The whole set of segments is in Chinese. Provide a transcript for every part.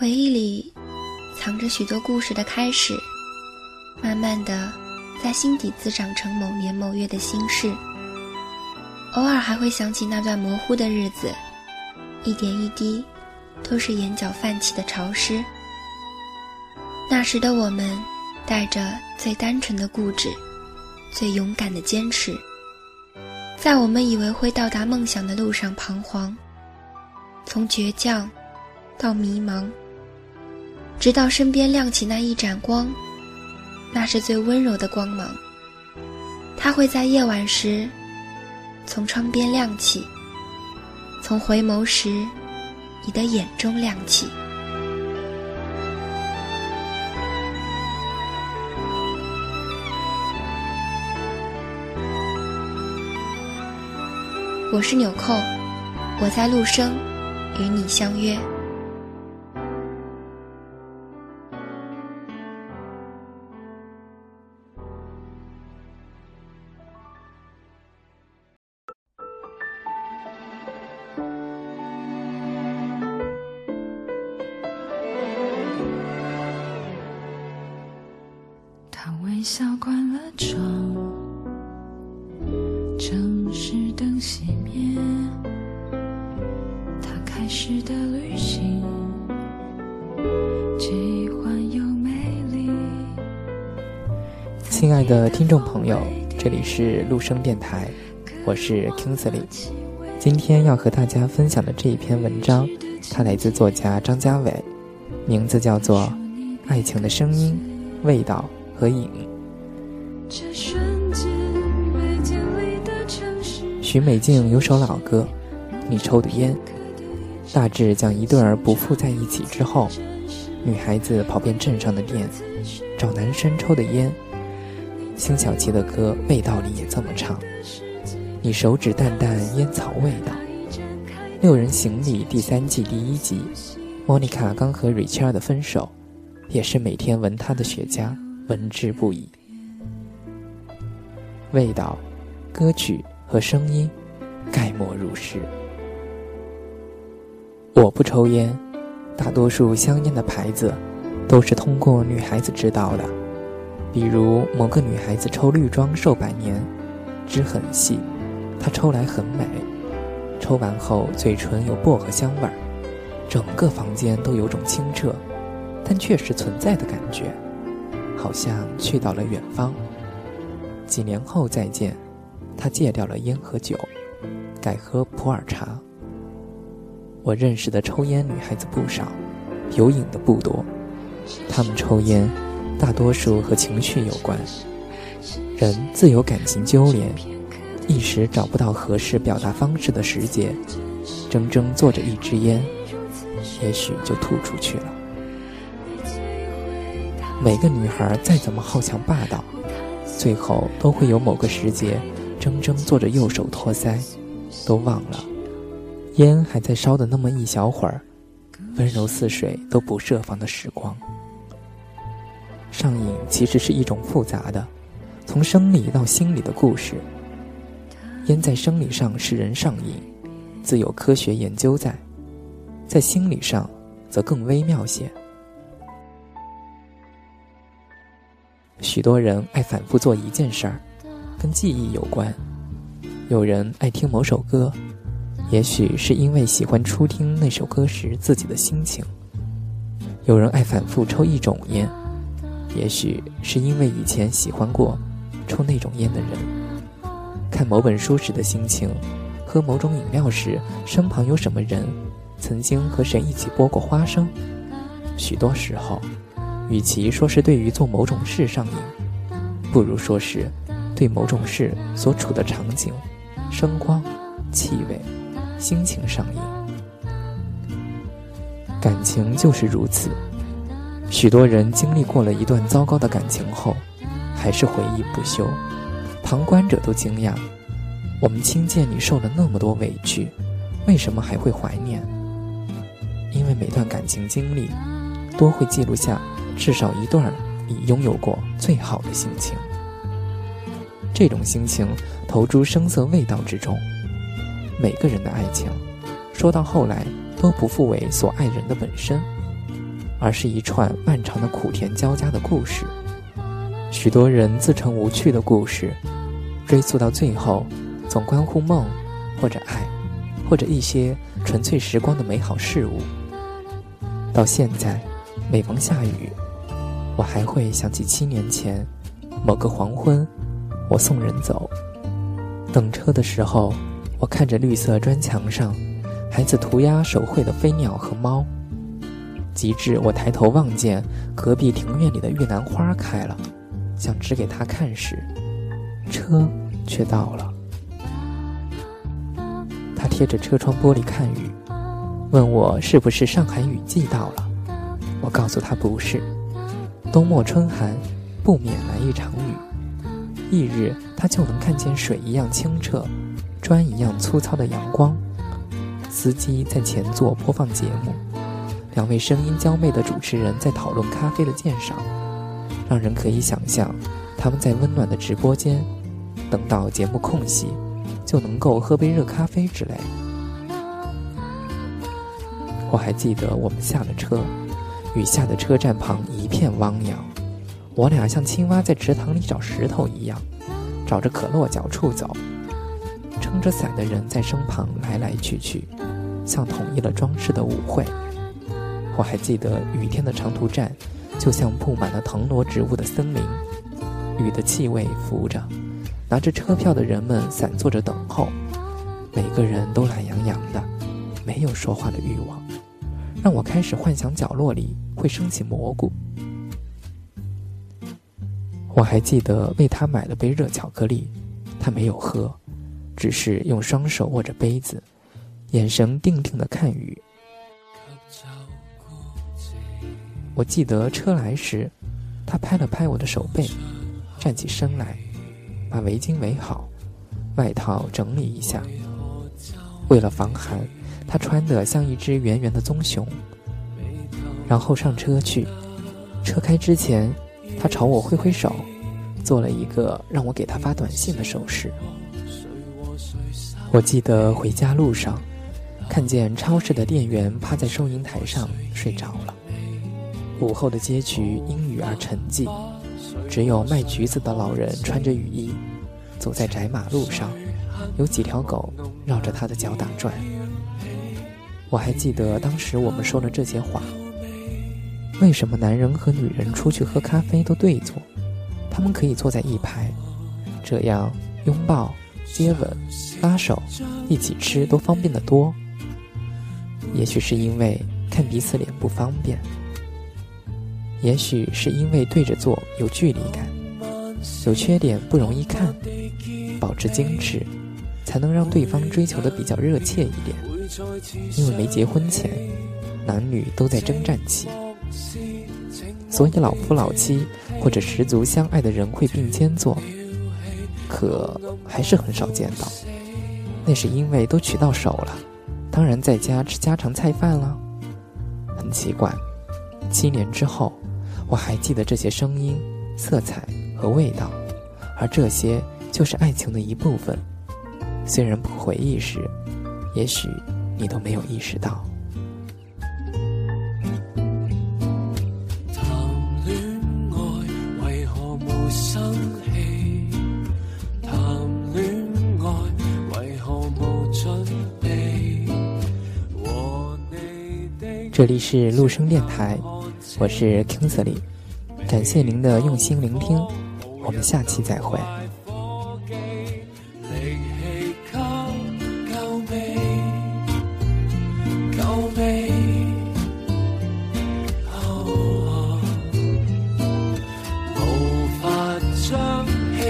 回忆里藏着许多故事的开始，慢慢的在心底滋长成某年某月的心事。偶尔还会想起那段模糊的日子，一点一滴，都是眼角泛起的潮湿。那时的我们，带着最单纯的固执，最勇敢的坚持，在我们以为会到达梦想的路上彷徨，从倔强到迷茫，直到身边亮起那一盏光，那是最温柔的光芒，它会在夜晚时。从窗边亮起，从回眸时，你的眼中亮起。我是纽扣，我在陆生，与你相约。微笑关了窗，城市灯熄灭，他开始的旅行，奇幻又美丽。亲爱的听众朋友，这里是陆生电台，我是 Kingsley。今天要和大家分享的这一篇文章，它来自作家张家伟，名字叫做《爱情的声音、味道和影》。许美静有首老歌，你抽的烟，大致讲一对儿不复在一起之后，女孩子跑遍镇上的店，找男生抽的烟。辛晓琪的歌味道里也这么唱，你手指淡淡烟草味道。六人行里第三季第一集，莫妮卡刚和 Richard 分手，也是每天闻他的雪茄，闻之不已。味道，歌曲和声音，概莫如是。我不抽烟，大多数香烟的牌子，都是通过女孩子知道的。比如某个女孩子抽绿装寿百年，汁很细，她抽来很美，抽完后嘴唇有薄荷香味儿，整个房间都有种清澈，但确实存在的感觉，好像去到了远方。几年后再见，他戒掉了烟和酒，改喝普洱茶。我认识的抽烟女孩子不少，有瘾的不多。她们抽烟，大多数和情绪有关。人自有感情纠连，一时找不到合适表达方式的时节，怔怔坐着一支烟，也许就吐出去了。每个女孩再怎么好强霸道。最后都会有某个时节，怔怔坐着，右手托腮，都忘了，烟还在烧的那么一小会儿，温柔似水都不设防的时光。上瘾其实是一种复杂的，从生理到心理的故事。烟在生理上使人上瘾，自有科学研究在；在心理上，则更微妙些。许多人爱反复做一件事儿，跟记忆有关。有人爱听某首歌，也许是因为喜欢初听那首歌时自己的心情；有人爱反复抽一种烟，也许是因为以前喜欢过抽那种烟的人。看某本书时的心情，喝某种饮料时身旁有什么人，曾经和谁一起剥过花生。许多时候。与其说是对于做某种事上瘾，不如说是对某种事所处的场景、声光、气味、心情上瘾。感情就是如此，许多人经历过了一段糟糕的感情后，还是回忆不休。旁观者都惊讶：我们听见你受了那么多委屈，为什么还会怀念？因为每段感情经历，都会记录下。至少一段你拥有过最好的心情，这种心情投诸声色味道之中。每个人的爱情，说到后来都不复为所爱人的本身，而是一串漫长的苦甜交加的故事。许多人自成无趣的故事，追溯到最后，总关乎梦，或者爱，或者一些纯粹时光的美好事物。到现在，每逢下雨，我还会想起七年前某个黄昏，我送人走，等车的时候，我看着绿色砖墙上孩子涂鸦手绘的飞鸟和猫。极致，我抬头望见隔壁庭院里的越南花开了。想指给他看时，车却到了。他贴着车窗玻璃看雨，问我是不是上海雨季到了。我告诉他不是，冬末春寒，不免来一场雨。翌日，他就能看见水一样清澈，砖一样粗糙的阳光。司机在前座播放节目，两位声音娇媚的主持人在讨论咖啡的鉴赏。让人可以想象，他们在温暖的直播间，等到节目空隙，就能够喝杯热咖啡之类。我还记得我们下了车，雨下的车站旁一片汪洋，我俩像青蛙在池塘里找石头一样，找着可落脚处走。撑着伞的人在身旁来来去去，像统一了装饰的舞会。我还记得雨天的长途站。就像布满了藤萝植物的森林，雨的气味浮着，拿着车票的人们散坐着等候，每个人都懒洋洋的，没有说话的欲望，让我开始幻想角落里会升起蘑菇。我还记得为他买了杯热巧克力，他没有喝，只是用双手握着杯子，眼神定定的看雨。我记得车来时，他拍了拍我的手背，站起身来，把围巾围好，外套整理一下。为了防寒，他穿得像一只圆圆的棕熊。然后上车去，车开之前，他朝我挥挥手，做了一个让我给他发短信的手势。我记得回家路上，看见超市的店员趴在收银台上睡着了。午后的街区因雨而沉寂，只有卖橘子的老人穿着雨衣，走在窄马路上，有几条狗绕着他的脚打转。我还记得当时我们说了这些话：为什么男人和女人出去喝咖啡都对坐？他们可以坐在一排，这样拥抱、接吻、拉手、一起吃都方便得多。也许是因为看彼此脸不方便。也许是因为对着坐有距离感，有缺点不容易看，保持矜持，才能让对方追求的比较热切一点。因为没结婚前，男女都在征战期，所以老夫老妻或者十足相爱的人会并肩坐，可还是很少见到。那是因为都娶到手了，当然在家吃家常菜饭了。很奇怪，七年之后。我还记得这些声音、色彩和味道，而这些就是爱情的一部分。虽然不回忆时，也许你都没有意识到。谈恋爱为何无这里是陆生电台。我是 Kingsley，感谢您的用心聆听，我们下期再会。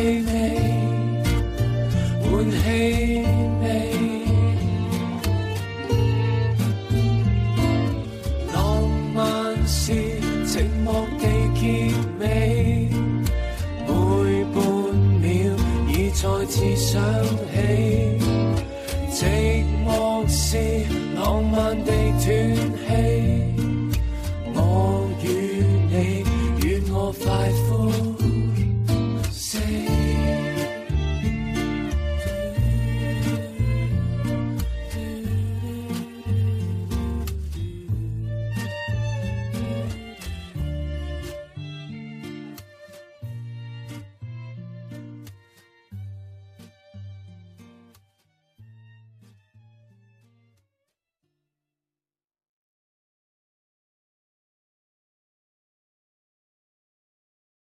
味，满气味。浪漫是寂寞地结尾，每半秒已再次想起，寂寞是浪漫地断气。